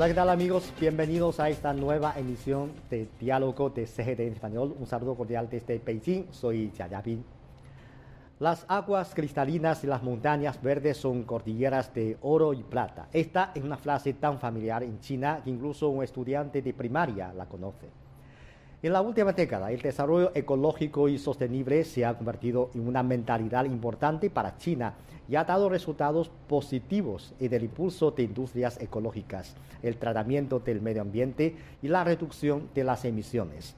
Hola, ¿qué tal amigos? Bienvenidos a esta nueva emisión de Diálogo de CGT en Español. Un saludo cordial desde Beijing. Soy Jia Yapin. Las aguas cristalinas y las montañas verdes son cordilleras de oro y plata. Esta es una frase tan familiar en China que incluso un estudiante de primaria la conoce. En la última década, el desarrollo ecológico y sostenible se ha convertido en una mentalidad importante para China y ha dado resultados positivos en el impulso de industrias ecológicas, el tratamiento del medio ambiente y la reducción de las emisiones.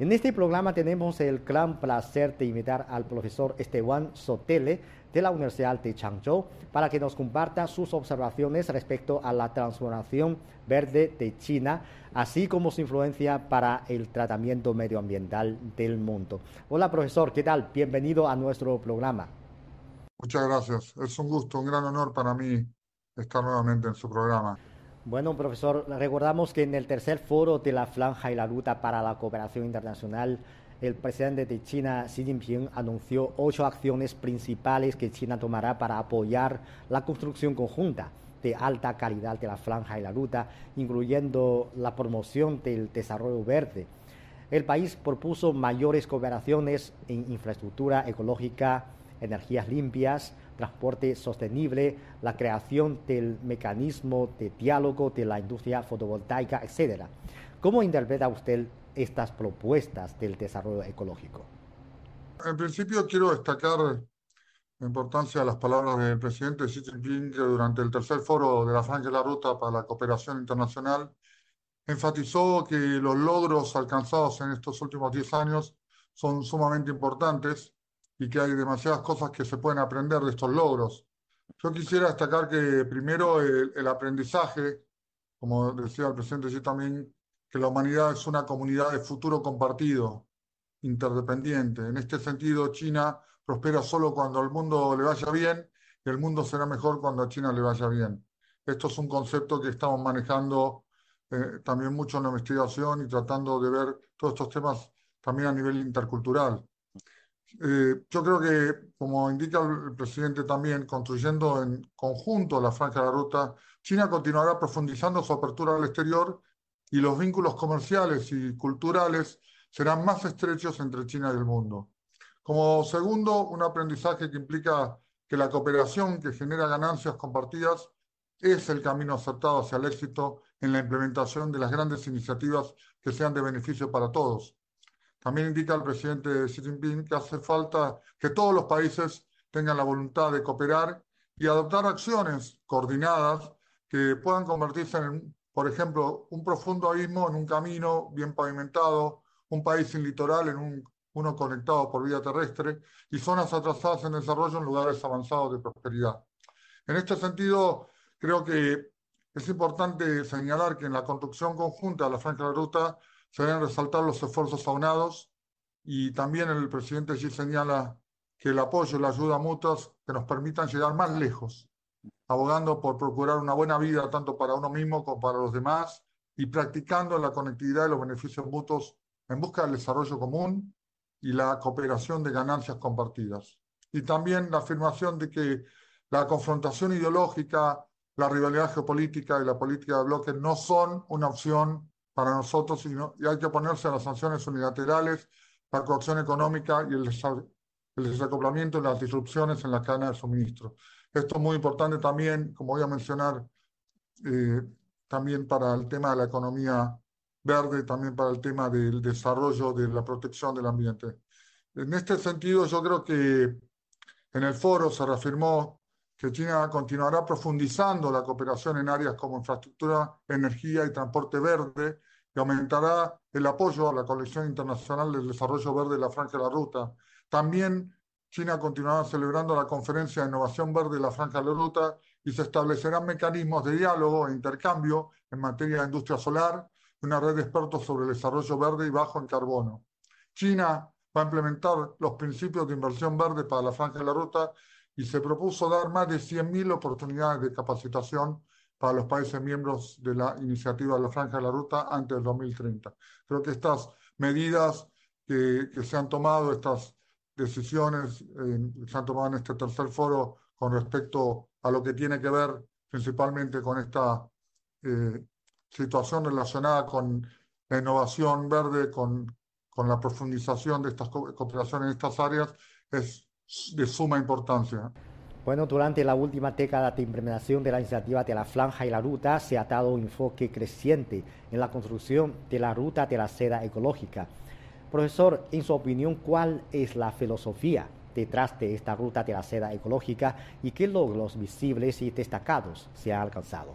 En este programa tenemos el gran placer de invitar al profesor Esteban Sotele de la Universidad de Changzhou para que nos comparta sus observaciones respecto a la transformación verde de China, así como su influencia para el tratamiento medioambiental del mundo. Hola profesor, ¿qué tal? Bienvenido a nuestro programa. Muchas gracias. Es un gusto, un gran honor para mí estar nuevamente en su programa. Bueno, profesor, recordamos que en el tercer foro de la Franja y la Ruta para la Cooperación Internacional, el presidente de China, Xi Jinping, anunció ocho acciones principales que China tomará para apoyar la construcción conjunta de alta calidad de la Franja y la Ruta, incluyendo la promoción del desarrollo verde. El país propuso mayores cooperaciones en infraestructura ecológica, energías limpias, transporte sostenible, la creación del mecanismo de diálogo de la industria fotovoltaica, etc. ¿Cómo interpreta usted estas propuestas del desarrollo ecológico? En principio quiero destacar la importancia de las palabras del presidente Xi Jinping que durante el tercer foro de la Franja y la Ruta para la Cooperación Internacional enfatizó que los logros alcanzados en estos últimos 10 años son sumamente importantes y que hay demasiadas cosas que se pueden aprender de estos logros. Yo quisiera destacar que primero el, aprendizaje, como decía el presidente Xi también, que la humanidad es una comunidad de futuro compartido, interdependiente. En este sentido, China prospera solo cuando al mundo le vaya bien y el mundo será mejor cuando a China le vaya bien. Esto es un concepto que estamos manejando eh, también mucho en la investigación y tratando de ver todos estos temas también a nivel intercultural. Eh, yo creo que, como indica el presidente también, construyendo en conjunto la franja de la ruta, China continuará profundizando su apertura al exterior y los vínculos comerciales y culturales serán más estrechos entre China y el mundo. Como segundo, un aprendizaje que implica que la cooperación que genera ganancias compartidas es el camino acertado hacia el éxito en la implementación de las grandes iniciativas que sean de beneficio para todos. También indica el presidente Xi Jinping que hace falta que todos los países tengan la voluntad de cooperar y adoptar acciones coordinadas que puedan convertirse en, por ejemplo, un profundo abismo en un camino bien pavimentado, un país sin litoral en un, uno conectado por vía terrestre y zonas atrasadas en desarrollo en lugares avanzados de prosperidad. En este sentido, creo que es importante señalar que en la construcción conjunta de la Franja de Ruta se deben resaltar los esfuerzos aunados y también el presidente allí señala que el apoyo y la ayuda mutuas que nos permitan llegar más lejos, abogando por procurar una buena vida tanto para uno mismo como para los demás y practicando la conectividad y los beneficios mutuos en busca del desarrollo común y la cooperación de ganancias compartidas. Y también la afirmación de que la confrontación ideológica, la rivalidad geopolítica y la política de bloques no son una opción para nosotros y, hay que oponerse a las sanciones unilaterales, la coacción económica y el, el desacoplamiento y las disrupciones en la cadena de suministro. Esto es muy importante también, como voy a mencionar, eh, también para el tema de la economía verde, también para el tema del desarrollo de la protección del ambiente. En este sentido, yo creo que en el foro se reafirmó que China continuará profundizando la cooperación en áreas como infraestructura, energía y transporte verde, y aumentará el apoyo a la colección internacional del desarrollo verde de la Franja de la Ruta. También China continuará celebrando la conferencia de innovación verde de la Franja de la Ruta y se establecerán mecanismos de diálogo e intercambio en materia de industria solar y una red de expertos sobre el desarrollo verde y bajo en carbono. China va a implementar los principios de inversión verde para la Franja de la Ruta y se propuso dar más de 100.000 oportunidades de capacitación para los países miembros de la iniciativa de la Franja de la Ruta antes del 2030. Creo que estas medidas que, que se han tomado, estas decisiones eh, se han tomado en este tercer foro con respecto a lo que tiene que ver principalmente con esta eh, situación relacionada con la innovación verde, con, con la profundización de estas cooperaciones en estas áreas, es de suma importancia. Bueno, durante la última década de implementación de la iniciativa de la Franja y la Ruta se ha dado un enfoque creciente en la construcción de la ruta de la seda ecológica. Profesor, en su opinión, ¿cuál es la filosofía detrás de esta ruta de la seda ecológica y qué logros visibles y destacados se han alcanzado?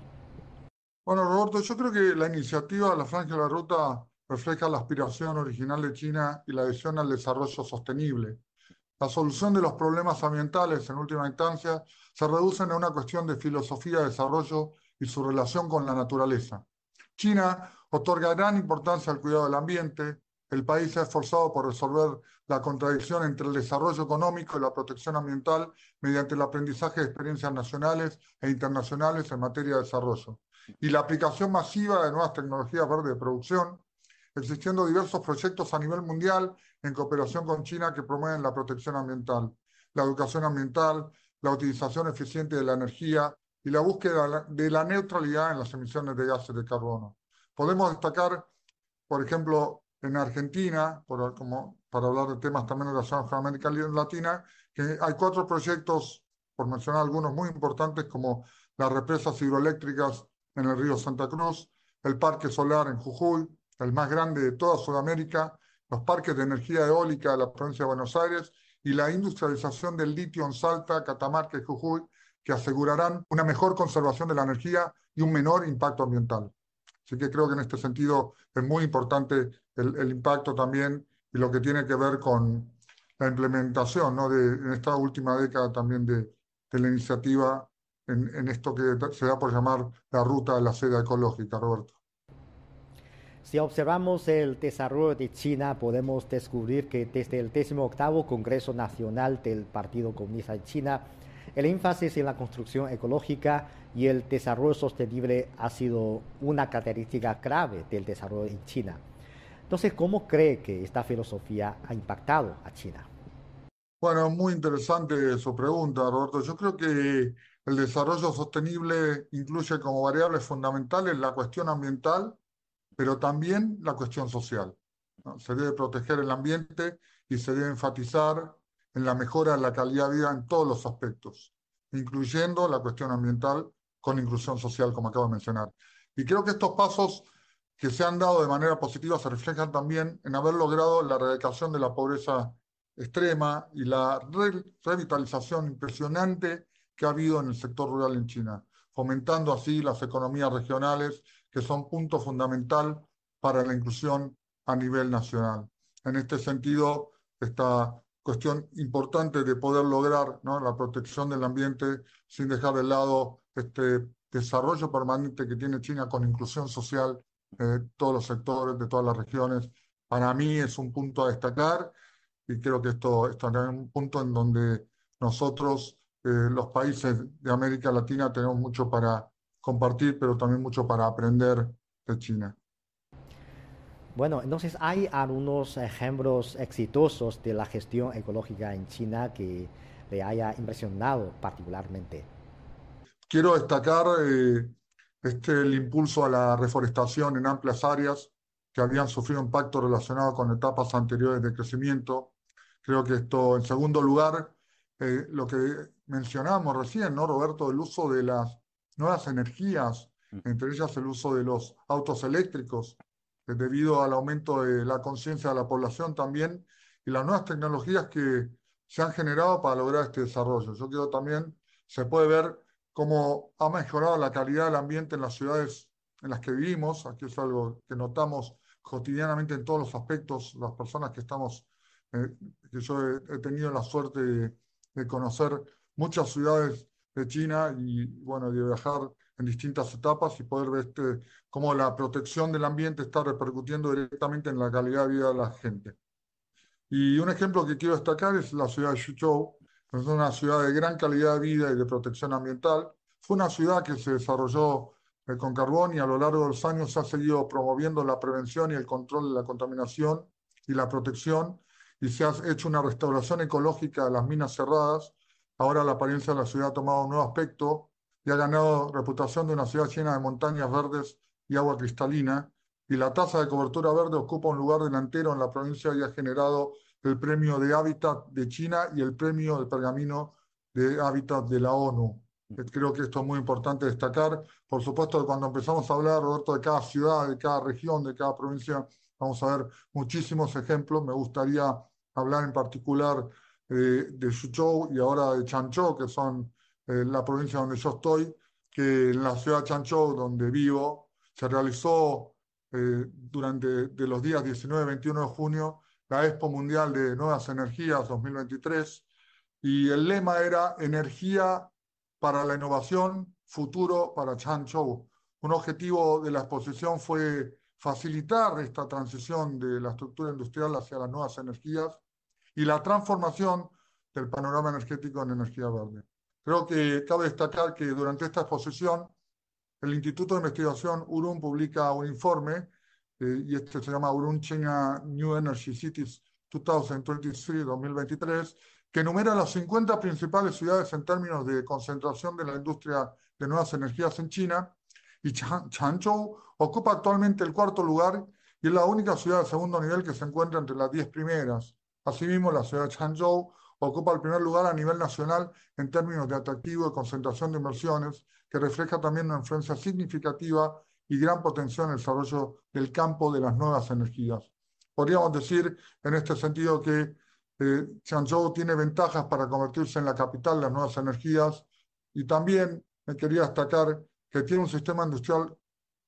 Bueno, Roberto, yo creo que la iniciativa de la Franja y la Ruta refleja la aspiración original de China y la adhesión al desarrollo sostenible la solución de los problemas ambientales, en última instancia, se reducen a una cuestión de filosofía de desarrollo y su relación con la naturaleza. China otorga gran importancia al cuidado del ambiente. El país se ha esforzado por resolver la contradicción entre el desarrollo económico y la protección ambiental mediante el aprendizaje de experiencias nacionales e internacionales en materia de desarrollo y la aplicación masiva de nuevas tecnologías verdes de producción, existiendo diversos proyectos a nivel mundial en cooperación con China que promueven la protección ambiental, la educación ambiental, la utilización eficiente de la energía y la búsqueda de la neutralidad en las emisiones de gases de carbono. Podemos destacar, por ejemplo, en Argentina, como, para hablar de temas también relacionados con América Latina, que hay cuatro proyectos, por mencionar algunos muy importantes, como las represas hidroeléctricas en el río Santa Cruz, el parque solar en Jujuy, el más grande de toda Sudamérica, los parques de energía eólica de la provincia de Buenos Aires y la industrialización del litio en Salta, Catamarca y Jujuy, que asegurarán una mejor conservación de la energía y un menor impacto ambiental. Así que creo que en este sentido es muy importante el, impacto también y lo que tiene que ver con la implementación ¿no? de, en esta última década también de, de la iniciativa en, en, esto que se da por llamar la ruta de la seda ecológica, Roberto. Si observamos el desarrollo de China, podemos descubrir que desde el 18 Congreso Nacional del Partido Comunista de China, el énfasis en la construcción ecológica y el desarrollo sostenible ha sido una característica clave del desarrollo en China. Entonces, ¿cómo cree que esta filosofía ha impactado a China? Bueno, muy interesante su pregunta, Roberto. Yo creo que el desarrollo sostenible incluye como variables fundamentales la cuestión ambiental, pero también la cuestión social. Se debe proteger el ambiente y se debe enfatizar en la mejora de la calidad de vida en todos los aspectos, incluyendo la cuestión ambiental con inclusión social, como acabo de mencionar. Y creo que estos pasos que se han dado de manera positiva se reflejan también en haber logrado la erradicación de la pobreza extrema y la revitalización impresionante que ha habido en el sector rural en China, fomentando así las economías regionales que son punto fundamental para la inclusión a nivel nacional. En este sentido, esta cuestión importante de poder lograr ¿no? la protección del ambiente sin dejar de lado este desarrollo permanente que tiene China con inclusión social de todos los sectores, de todas las regiones, para mí es un punto a destacar y creo que esto, esto es un punto en donde nosotros, eh, los países de América Latina, tenemos mucho para, compartir, pero también mucho para aprender de China. Bueno, entonces hay algunos ejemplos exitosos de la gestión ecológica en China que le haya impresionado particularmente. Quiero destacar eh, este, el impulso a la reforestación en amplias áreas que habían sufrido impacto relacionado con etapas anteriores de crecimiento. Creo que esto, en segundo lugar, eh, lo que mencionábamos recién, ¿no, Roberto? El uso de las nuevas energías, entre ellas el uso de los autos eléctricos, debido al aumento de la conciencia de la población también, y las nuevas tecnologías que se han generado para lograr este desarrollo. Yo creo también se puede ver cómo ha mejorado la calidad del ambiente en las ciudades en las que vivimos. Aquí es algo que notamos cotidianamente en todos los aspectos, las personas que estamos, eh, que yo he, tenido la suerte de, de conocer muchas ciudades de China y bueno, de viajar en distintas etapas y poder ver este, cómo la protección del ambiente está repercutiendo directamente en la calidad de vida de la gente. Y un ejemplo que quiero destacar es la ciudad de Xuzhou, es una ciudad de gran calidad de vida y de protección ambiental. Fue una ciudad que se desarrolló eh, con carbón y a lo largo de los años se ha seguido promoviendo la prevención y el control de la contaminación y la protección y se ha hecho una restauración ecológica de las minas cerradas Ahora la apariencia de la ciudad ha tomado un nuevo aspecto y ha ganado reputación de una ciudad llena de montañas verdes y agua cristalina, y la tasa de cobertura verde ocupa un lugar delantero en la provincia y ha generado el premio de hábitat de China y el premio de pergamino de hábitat de la ONU. Creo que esto es muy importante destacar. Por supuesto, cuando empezamos a hablar, Roberto, de cada ciudad, de cada región, de cada provincia, vamos a ver muchísimos ejemplos. Me gustaría hablar en particular eh, de Suzhou y ahora de Chanzhou, que son eh, la provincia donde yo estoy, que en la ciudad de Chanzhou, donde vivo, se realizó eh, durante de los días 19 y 21 de junio la Expo Mundial de Nuevas Energías 2023 y el lema era energía para la innovación, futuro para Changzhou. Un objetivo de la exposición fue facilitar esta transición de la estructura industrial hacia las nuevas energías y la transformación del panorama energético en energía verde. Creo que cabe destacar que durante esta exposición el Instituto de Investigación URUM publica un informe, eh, y este se llama URUM China New Energy Cities 2023-2023, que enumera las 50 principales ciudades en términos de concentración de la industria de nuevas energías en China, y Changzhou ocupa actualmente el cuarto lugar y es la única ciudad de segundo nivel que se encuentra entre las 10 primeras. Asimismo, la ciudad de Changzhou ocupa el primer lugar a nivel nacional en términos de atractivo y concentración de inversiones, que refleja también una influencia significativa y gran potencial en el desarrollo del campo de las nuevas energías. Podríamos decir en este sentido que eh, tiene ventajas para convertirse en la capital de las nuevas energías y también me quería destacar que tiene un sistema industrial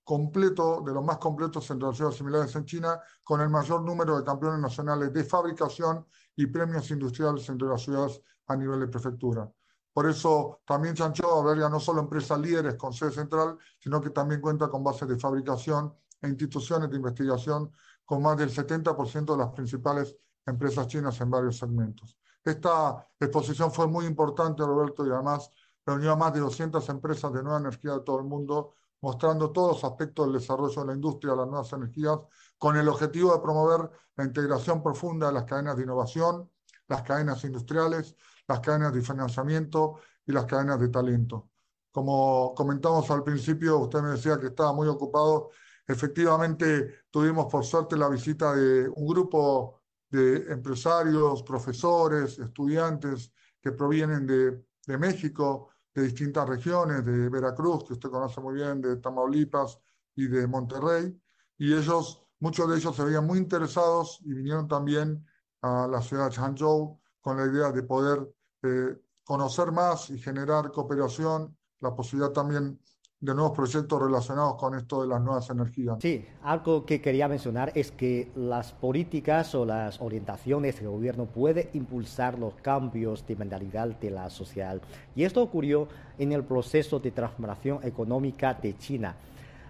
completo, de los más completos entre las ciudades similares en China, con el mayor número de campeones nacionales de fabricación y premios industriales entre las ciudades a nivel de prefectura. Por eso también Chanchó alberga no solo empresas líderes con sede central, sino que también cuenta con bases de fabricación e instituciones de investigación con más del 70% de las principales empresas chinas en varios segmentos. Esta exposición fue muy importante, Roberto, y además reunió a más de 200 empresas de nueva energía de todo el mundo, mostrando todos los aspectos del desarrollo de la industria de las nuevas energías, con el objetivo de promover la integración profunda de las cadenas de innovación, las cadenas industriales, las cadenas de financiamiento y las cadenas de talento. Como comentamos al principio, usted me decía que estaba muy ocupado. Efectivamente, tuvimos por suerte la visita de un grupo de empresarios, profesores, estudiantes que provienen de, de México, de distintas regiones, de Veracruz, que usted conoce muy bien, de Tamaulipas y de Monterrey, y ellos, muchos de ellos se veían muy interesados y vinieron también a la ciudad de Hangzhou con la idea de poder eh, conocer más y generar cooperación, la posibilidad también de nuevos proyectos relacionados con esto de las nuevas energías. Sí, algo que quería mencionar es que las políticas o las orientaciones del gobierno pueden impulsar los cambios de mentalidad de la sociedad. Y esto ocurrió en el proceso de transformación económica de China.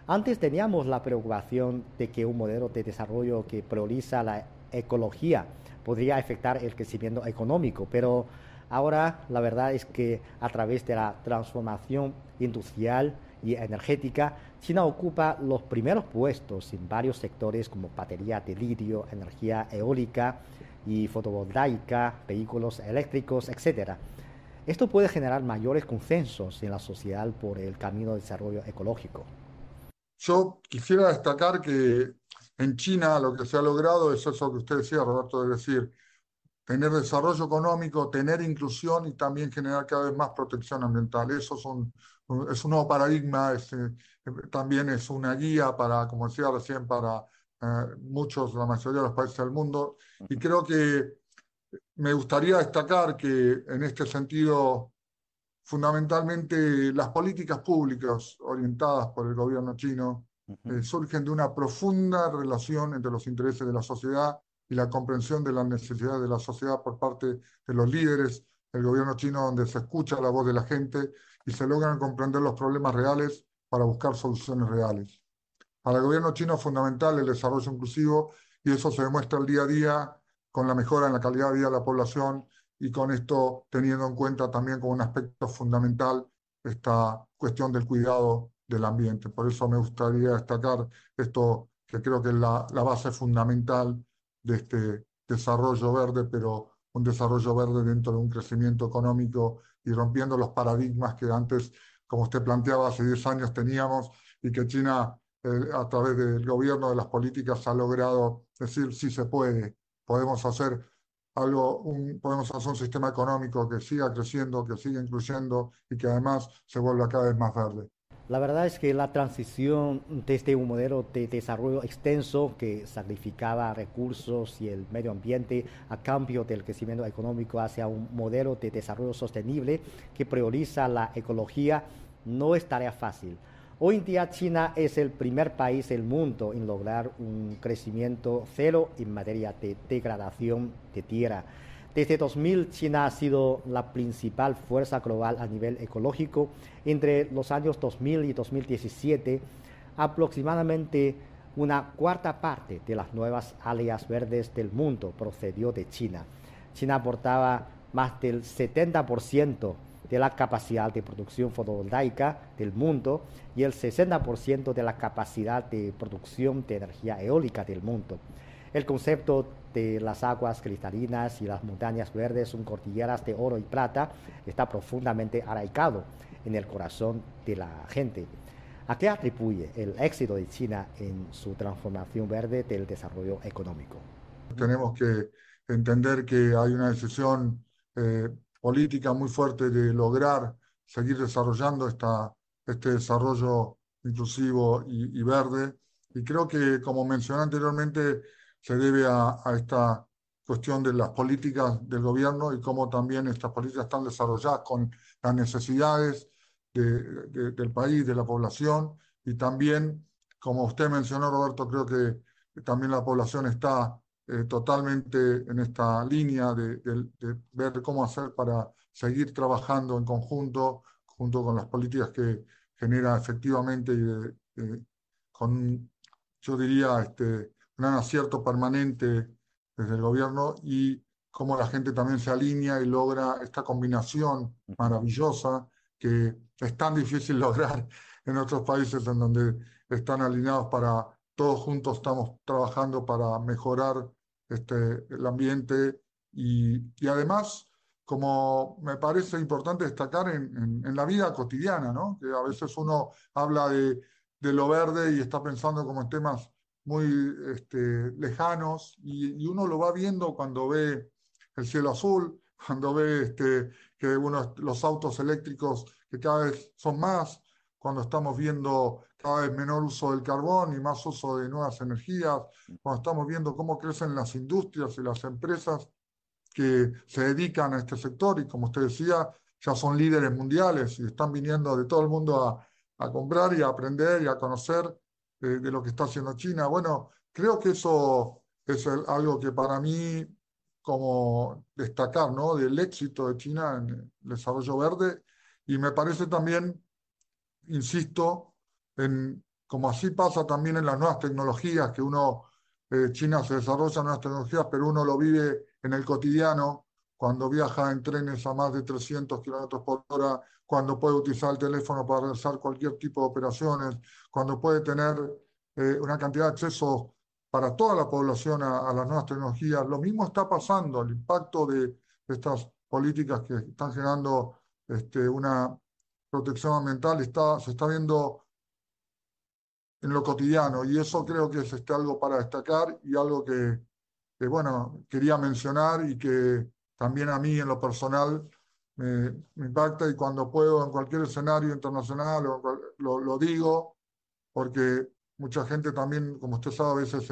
Antes teníamos la preocupación de que un modelo de desarrollo que prioriza la ecología podría afectar el crecimiento económico, pero ahora la verdad es que a través de la transformación industrial y energética, China ocupa los primeros puestos en varios sectores como batería de litio, energía eólica y fotovoltaica, vehículos eléctricos, etc. Esto puede generar mayores consensos en la sociedad por el camino de desarrollo ecológico. Yo quisiera destacar que en China lo que se ha logrado es eso que usted decía, Roberto, es decir, tener desarrollo económico, tener inclusión y también generar cada vez más protección ambiental. Eso es un, es un nuevo paradigma, eh, también es una guía para, como decía recién, para eh, muchos, la mayoría de los países del mundo. Y creo que me gustaría destacar que en este sentido, fundamentalmente las políticas públicas orientadas por el gobierno chino eh, surgen de una profunda relación entre los intereses de la sociedad y la comprensión de las necesidades de la sociedad por parte de los líderes del gobierno chino, donde se escucha la voz de la gente y se logran comprender los problemas reales para buscar soluciones reales. Para el gobierno chino es fundamental el desarrollo inclusivo y eso se demuestra el día a día con la mejora en la calidad de vida de la población y con esto teniendo en cuenta también como un aspecto fundamental esta cuestión del cuidado del ambiente. Por eso me gustaría destacar esto que creo que es la, la base fundamental de este desarrollo verde, pero un desarrollo verde dentro de un crecimiento económico y rompiendo los paradigmas que antes, como usted planteaba, hace 10 años teníamos y que China a través del gobierno, de las políticas, ha logrado decir si se puede, podemos hacer algo, un, podemos hacer un sistema económico que siga creciendo, que siga incluyendo y que además se vuelva cada vez más verde. La verdad es que la transición desde un modelo de desarrollo extenso que sacrificaba recursos y el medio ambiente a cambio del crecimiento económico hacia un modelo de desarrollo sostenible que prioriza la ecología no es tarea fácil. Hoy en día China es el primer país del mundo en lograr un crecimiento cero en materia de degradación de tierra. Desde 2000, China ha sido la principal fuerza global a nivel ecológico. Entre los años 2000 y 2017, aproximadamente una cuarta parte de las nuevas áreas verdes del mundo procedió de China. China aportaba más del 70% de la capacidad de producción fotovoltaica del mundo y el 60% de la capacidad de producción de energía eólica del mundo. El concepto de las aguas cristalinas y las montañas verdes son cordilleras de oro y plata está profundamente arraigado en el corazón de la gente. ¿A qué atribuye el éxito de China en su transformación verde del desarrollo económico? Tenemos que entender que hay una decisión eh, política muy fuerte de lograr seguir desarrollando esta, este desarrollo inclusivo y, y verde. Y creo que, como mencioné anteriormente, se debe a, esta cuestión de las políticas del gobierno y cómo también estas políticas están desarrolladas con las necesidades del país, de la población, y también, como usted mencionó, Roberto, creo que también la población está eh, totalmente en esta línea de, ver cómo hacer para seguir trabajando en conjunto, junto con las políticas que genera efectivamente con, yo diría, este, un acierto permanente desde el gobierno y cómo la gente también se alinea y logra esta combinación maravillosa que es tan difícil lograr en otros países en donde están alineados para todos juntos estamos trabajando para mejorar este, el ambiente y, y además, como me parece importante destacar en, en, la vida cotidiana, ¿no? que a veces uno habla de, de lo verde y está pensando como en temas muy este, lejanos y, uno lo va viendo cuando ve el cielo azul, cuando ve este, que uno, los autos eléctricos que cada vez son más, cuando estamos viendo cada vez menor uso del carbón y más uso de nuevas energías, cuando estamos viendo cómo crecen las industrias y las empresas que se dedican a este sector y como usted decía, ya son líderes mundiales y están viniendo de todo el mundo a, a comprar y a aprender y a conocer de, lo que está haciendo China. Bueno, creo que eso es algo que para mí, como destacar, ¿no? Del éxito de China en el desarrollo verde. Y me parece también, insisto, en como así pasa también en las nuevas tecnologías, que uno, eh, China se desarrolla nuevas tecnologías, pero uno lo vive en el cotidiano, cuando viaja en trenes a más de 300 kilómetros por hora, cuando puede utilizar el teléfono para realizar cualquier tipo de operaciones, cuando puede tener eh, una cantidad de acceso para toda la población a, las nuevas tecnologías. Lo mismo está pasando, el impacto de, estas políticas que están generando este, una protección ambiental se está viendo en lo cotidiano y eso creo que es este, algo para destacar y algo que, que, bueno, quería mencionar y que también a mí en lo personal me, impacta y cuando puedo en cualquier escenario internacional lo, lo, digo, porque mucha gente también, como usted sabe, a veces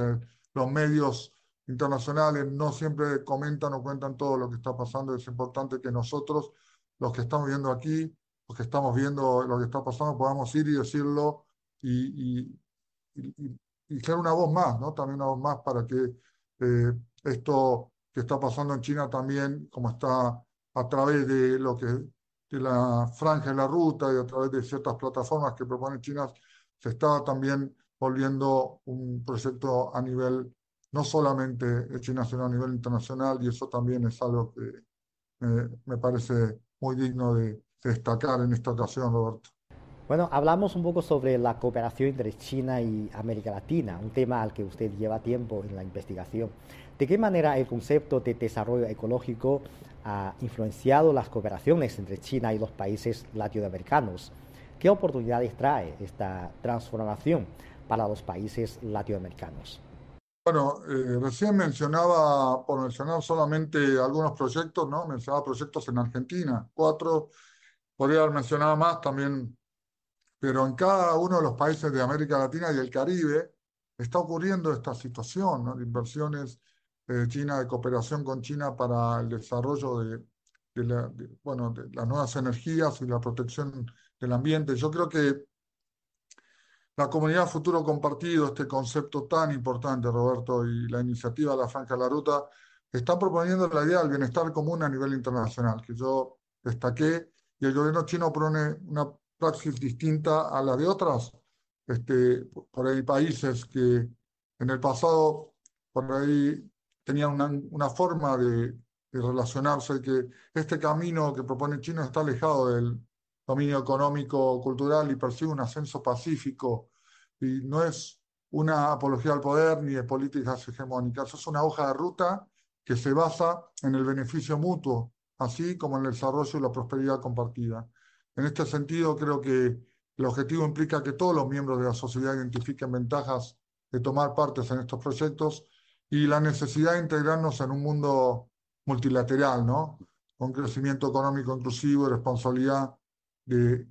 los medios internacionales no siempre comentan o cuentan todo lo que está pasando. Es importante que nosotros, los que estamos viendo aquí, los que estamos viendo lo que está pasando, podamos ir y decirlo y, y, y, ser una voz más, ¿no? También una voz más para que eh, esto que está pasando en China también, como está a través de lo que de la franja de la ruta y a través de ciertas plataformas que proponen China, se está también volviendo un proyecto a nivel no solamente de China, sino a nivel internacional, y eso también es algo que me parece muy digno de destacar en esta ocasión, Roberto. Bueno, hablamos un poco sobre la cooperación entre China y América Latina, un tema al que usted lleva tiempo en la investigación. ¿De qué manera el concepto de desarrollo ecológico ha influenciado las cooperaciones entre China y los países latinoamericanos? ¿Qué oportunidades trae esta transformación para los países latinoamericanos? Bueno, eh, recién mencionaba, por mencionar solamente algunos proyectos, ¿no? Mencionaba proyectos en Argentina, cuatro, podría haber mencionado más también, pero en cada uno de los países de América Latina y el Caribe está ocurriendo esta situación, ¿no? De inversiones China, de cooperación con China para el desarrollo de, la, bueno, de las nuevas energías y la protección del ambiente. Yo creo que la comunidad futuro compartido, este concepto tan importante, Roberto, y la iniciativa de la Franja de la Ruta, están proponiendo la idea del bienestar común a nivel internacional, que yo destaqué, y el gobierno chino propone una praxis distinta a la de otras, este, por ahí países que en el pasado, por ahí tenían una, una forma de, de relacionarse, que este camino que propone China está alejado del, dominio económico, cultural y persigue un ascenso pacífico y no es una apología al poder ni de políticas hegemónicas, es una hoja de ruta que se basa en el beneficio mutuo, así como en el desarrollo y la prosperidad compartida. En este sentido, creo que el objetivo implica que todos los miembros de la sociedad identifiquen ventajas de tomar partes en estos proyectos y la necesidad de integrarnos en un mundo multilateral, ¿no? Con crecimiento económico inclusivo y responsabilidad de,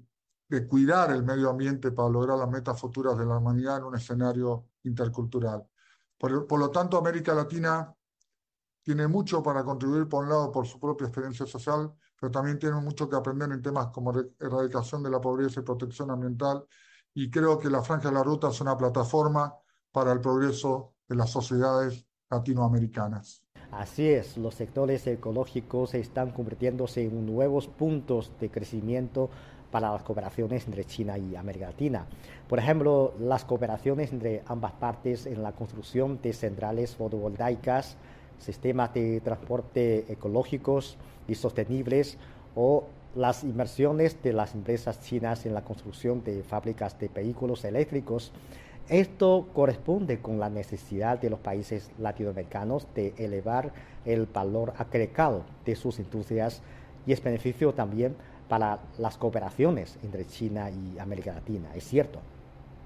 de, cuidar el medio ambiente para lograr las metas futuras de la humanidad en un escenario intercultural. Por, por lo tanto, América Latina tiene mucho para contribuir, por un lado, por su propia experiencia social, pero también tiene mucho que aprender en temas como erradicación de la pobreza y protección ambiental. Y creo que la Franja de la Ruta es una plataforma para el progreso de las sociedades latinoamericanas. Así es, los sectores ecológicos están convirtiéndose en nuevos puntos de crecimiento para las cooperaciones entre China y América Latina. Por ejemplo, las cooperaciones entre ambas partes en la construcción de centrales fotovoltaicas, sistemas de transporte ecológicos y sostenibles o las inversiones de las empresas chinas en la construcción de fábricas de vehículos eléctricos esto corresponde con la necesidad de los países latinoamericanos de elevar el valor agregado de sus industrias y es beneficio también para las cooperaciones entre China y América Latina, ¿es cierto?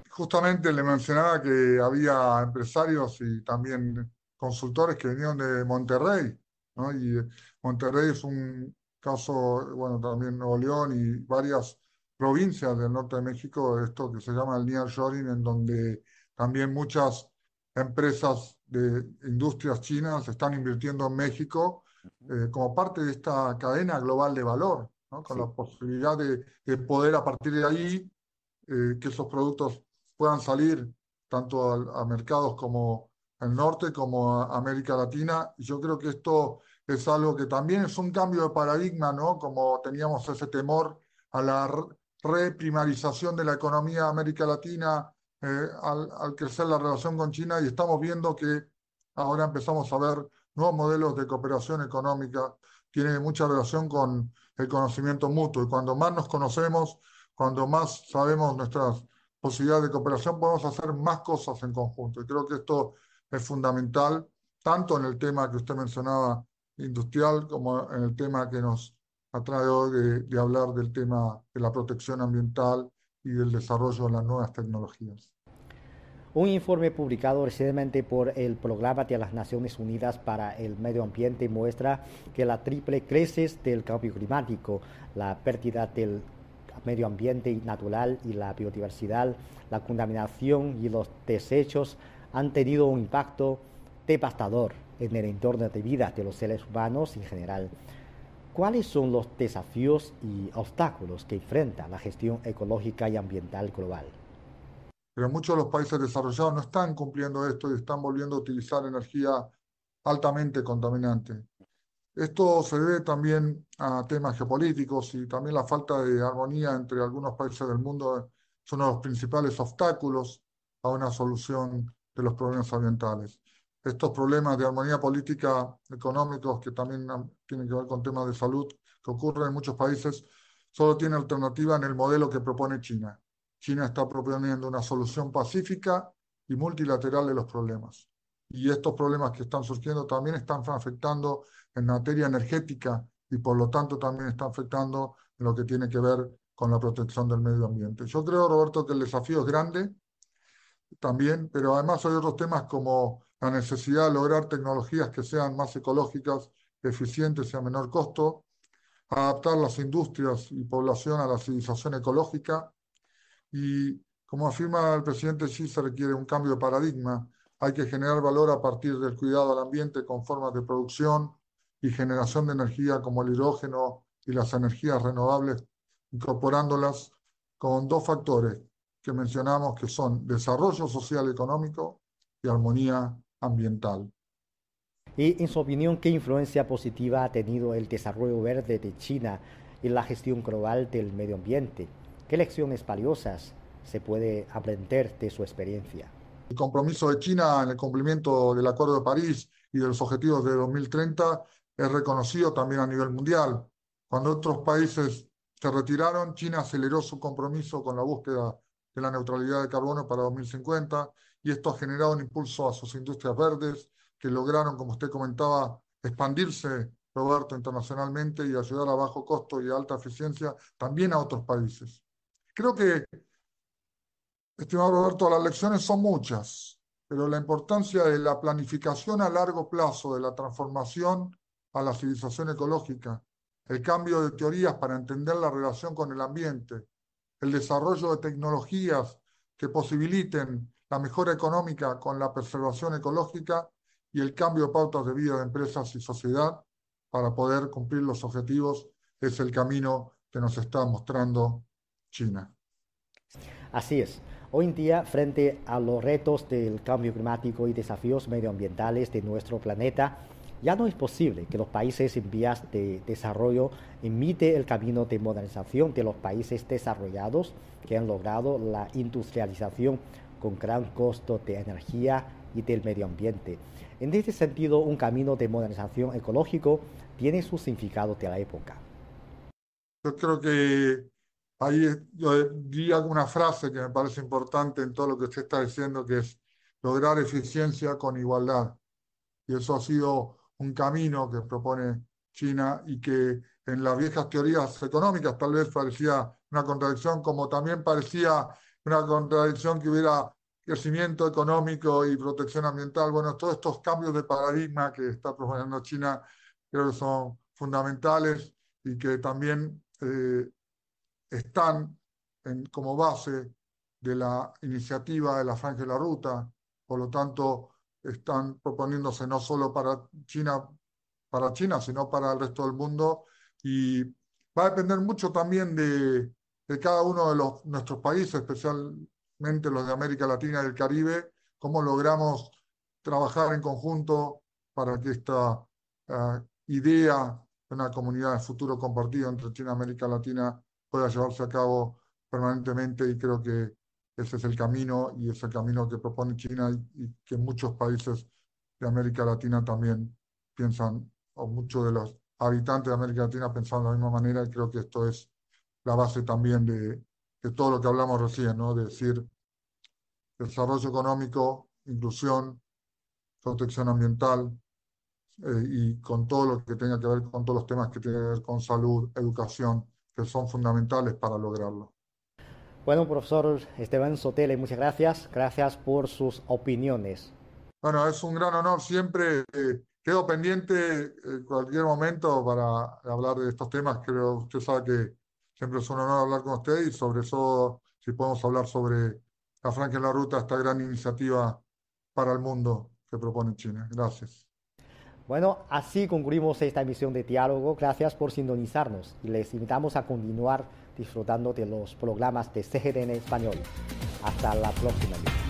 Justamente le mencionaba que había empresarios y también consultores que venían de Monterrey, ¿no? Y Monterrey es un caso, bueno, también Nuevo León y varias provincias del norte de México, esto que se llama el nearshoring, en donde también muchas empresas de industrias chinas están invirtiendo en México eh, como parte de esta cadena global de valor, ¿no? con la posibilidad de, de, poder a partir de ahí eh, que esos productos puedan salir tanto a, a, mercados como el norte como a América Latina. Y yo creo que esto es algo que también es un cambio de paradigma, ¿no? Como teníamos ese temor a la reprimarización de la economía de América Latina eh, al, al, crecer la relación con China y estamos viendo que ahora empezamos a ver nuevos modelos de cooperación económica. Tiene mucha relación con el conocimiento mutuo y cuando más nos conocemos, cuando más sabemos nuestras posibilidades de cooperación, podemos hacer más cosas en conjunto. Y creo que esto es fundamental, tanto en el tema que usted mencionaba industrial como en el tema que nos a de, de hablar del tema de la protección ambiental y del desarrollo de las nuevas tecnologías. Un informe publicado recientemente por el Programa de las Naciones Unidas para el Medio Ambiente muestra que la triple crisis del cambio climático, la pérdida del medio ambiente natural y la biodiversidad, la contaminación y los desechos han tenido un impacto devastador en el entorno de vida de los seres humanos en general. ¿Cuáles son los desafíos y obstáculos que enfrenta la gestión ecológica y ambiental global? Pero muchos de los países desarrollados no están cumpliendo esto y están volviendo a utilizar energía altamente contaminante. Esto se debe también a temas geopolíticos y también la falta de armonía entre algunos países del mundo son los principales obstáculos a una solución de los problemas ambientales estos problemas de armonía política económicos que también tienen que ver con temas de salud que ocurren en muchos países, solo tiene alternativa en el modelo que propone China. China está proponiendo una solución pacífica y multilateral de los problemas. Y estos problemas que están surgiendo también están afectando en materia energética y por lo tanto también están afectando en lo que tiene que ver con la protección del medio ambiente. Yo creo, Roberto, que el desafío es grande, también, pero además hay otros temas como la necesidad de lograr tecnologías que sean más ecológicas, eficientes y a menor costo, adaptar las industrias y población a la civilización ecológica y, como afirma el presidente Xi, se requiere un cambio de paradigma. Hay que generar valor a partir del cuidado al ambiente con formas de producción y generación de energía como el hidrógeno y las energías renovables, incorporándolas con dos factores que mencionamos que son desarrollo social económico y armonía ambiental. Y en su opinión, ¿qué influencia positiva ha tenido el desarrollo verde de China en la gestión global del medio ambiente? ¿Qué lecciones valiosas se puede aprender de su experiencia? El compromiso de China en el cumplimiento del Acuerdo de París y de los objetivos de 2030 es reconocido también a nivel mundial. Cuando otros países se retiraron, China aceleró su compromiso con la búsqueda de la neutralidad de carbono para 2050 y esto ha generado un impulso a sus industrias verdes que lograron, como usted comentaba, expandirse, Roberto, internacionalmente y ayudar a bajo costo y alta eficiencia también a otros países. Creo que, estimado Roberto, las lecciones son muchas, pero la importancia de la planificación a largo plazo de la transformación a la civilización ecológica, el cambio de teorías para entender la relación con el ambiente, el desarrollo de tecnologías que posibiliten la mejora económica con la preservación ecológica y el cambio de pautas de vida de empresas y sociedad para poder cumplir los objetivos es el camino que nos está mostrando China. Así es. Hoy en día, frente a los retos del cambio climático y desafíos medioambientales de nuestro planeta, ya no es posible que los países en vías de desarrollo imiten el camino de modernización de los países desarrollados que han logrado la industrialización con gran costo de energía y del medio ambiente. En este sentido, un camino de modernización ecológico tiene su significado de la época. Yo creo que ahí yo diría una frase que me parece importante en todo lo que usted está diciendo, que es lograr eficiencia con igualdad. Y eso ha sido un camino que propone China y que en las viejas teorías económicas tal vez parecía una contradicción, como también parecía una contradicción que hubiera crecimiento económico y protección ambiental. Bueno, todos estos cambios de paradigma que está proponiendo China creo que son fundamentales y que también eh, están en, como base de la iniciativa de la Franja de la Ruta. Por lo tanto, están proponiéndose no solo para China, para China, sino para el resto del mundo. Y va a depender mucho también de, cada uno de los, nuestros países, especialmente los de América Latina y el Caribe, cómo logramos trabajar en conjunto para que esta uh, idea de una comunidad de futuro compartido entre China y América Latina pueda llevarse a cabo permanentemente y creo que ese es el camino y es el camino que propone China y, que muchos países de América Latina también piensan, o muchos de los habitantes de América Latina pensan de la misma manera y creo que esto es la base también de, de todo lo que hablamos recién, ¿no? De decir desarrollo económico, inclusión, protección ambiental eh, y con todo lo que tenga que ver con todos los temas que tienen que ver con salud, educación, que son fundamentales para lograrlo. Bueno, profesor Esteban Sotele, muchas gracias. Gracias por sus opiniones. Bueno, es un gran honor siempre. Eh, quedo pendiente en cualquier momento para hablar de estos temas. Creo usted sabe que siempre es un honor hablar con usted y sobre todo si podemos hablar sobre la Franca en la Ruta, esta gran iniciativa para el mundo que propone China. Gracias. Bueno, así concluimos esta emisión de Diálogo. Gracias por sintonizarnos y les invitamos a continuar disfrutando de los programas de CGTN Español. Hasta la próxima.